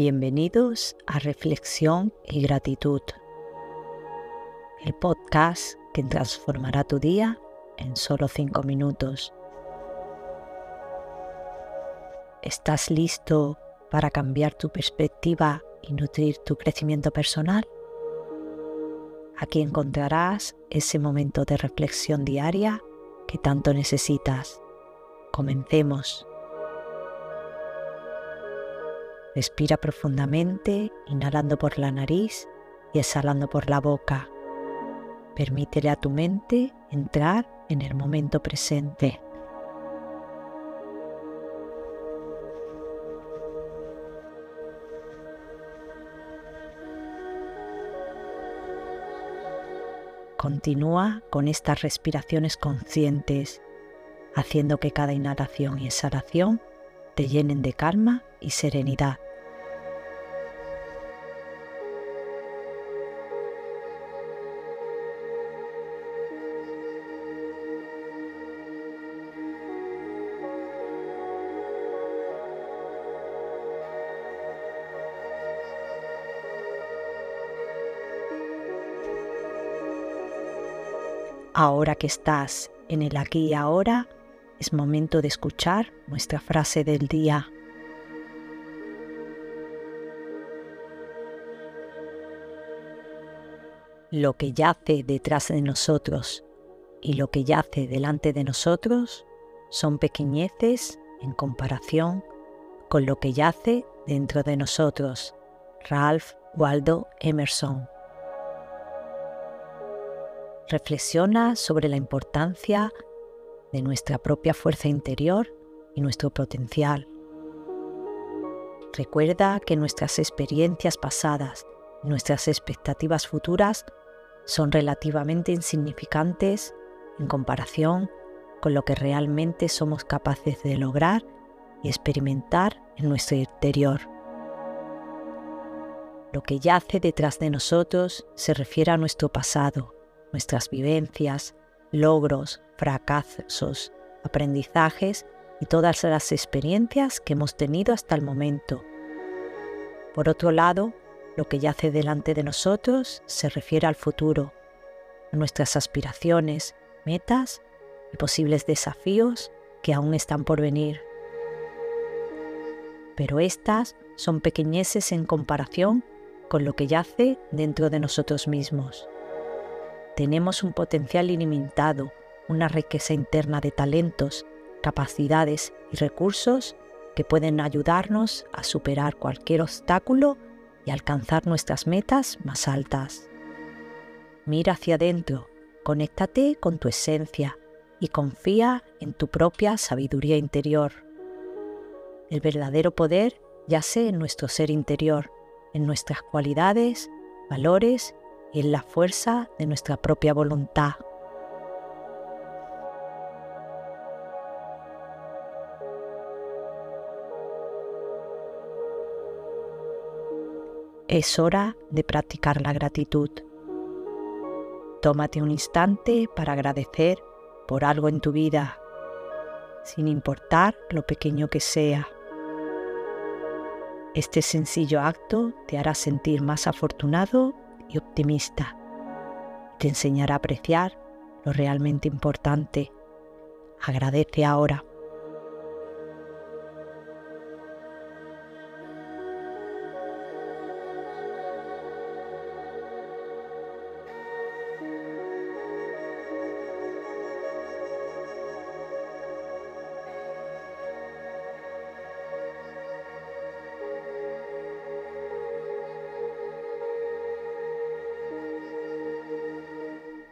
Bienvenidos a Reflexión y Gratitud, el podcast que transformará tu día en solo cinco minutos. ¿Estás listo para cambiar tu perspectiva y nutrir tu crecimiento personal? Aquí encontrarás ese momento de reflexión diaria que tanto necesitas. Comencemos. Respira profundamente, inhalando por la nariz y exhalando por la boca. Permítele a tu mente entrar en el momento presente. Continúa con estas respiraciones conscientes, haciendo que cada inhalación y exhalación te llenen de calma y serenidad. Ahora que estás en el aquí y ahora, es momento de escuchar nuestra frase del día. Lo que yace detrás de nosotros y lo que yace delante de nosotros son pequeñeces en comparación con lo que yace dentro de nosotros. Ralph Waldo Emerson reflexiona sobre la importancia de nuestra propia fuerza interior y nuestro potencial. Recuerda que nuestras experiencias pasadas y nuestras expectativas futuras son relativamente insignificantes en comparación con lo que realmente somos capaces de lograr y experimentar en nuestro interior. Lo que yace detrás de nosotros se refiere a nuestro pasado, nuestras vivencias, logros, fracasos, aprendizajes y todas las experiencias que hemos tenido hasta el momento. Por otro lado, lo que yace delante de nosotros se refiere al futuro, a nuestras aspiraciones, metas y posibles desafíos que aún están por venir. Pero estas son pequeñeces en comparación con lo que yace dentro de nosotros mismos tenemos un potencial ilimitado, una riqueza interna de talentos, capacidades y recursos que pueden ayudarnos a superar cualquier obstáculo y alcanzar nuestras metas más altas. Mira hacia adentro, conéctate con tu esencia y confía en tu propia sabiduría interior. El verdadero poder yace en nuestro ser interior, en nuestras cualidades, valores en la fuerza de nuestra propia voluntad. Es hora de practicar la gratitud. Tómate un instante para agradecer por algo en tu vida, sin importar lo pequeño que sea. Este sencillo acto te hará sentir más afortunado y optimista. Te enseñará a apreciar lo realmente importante. Agradece ahora.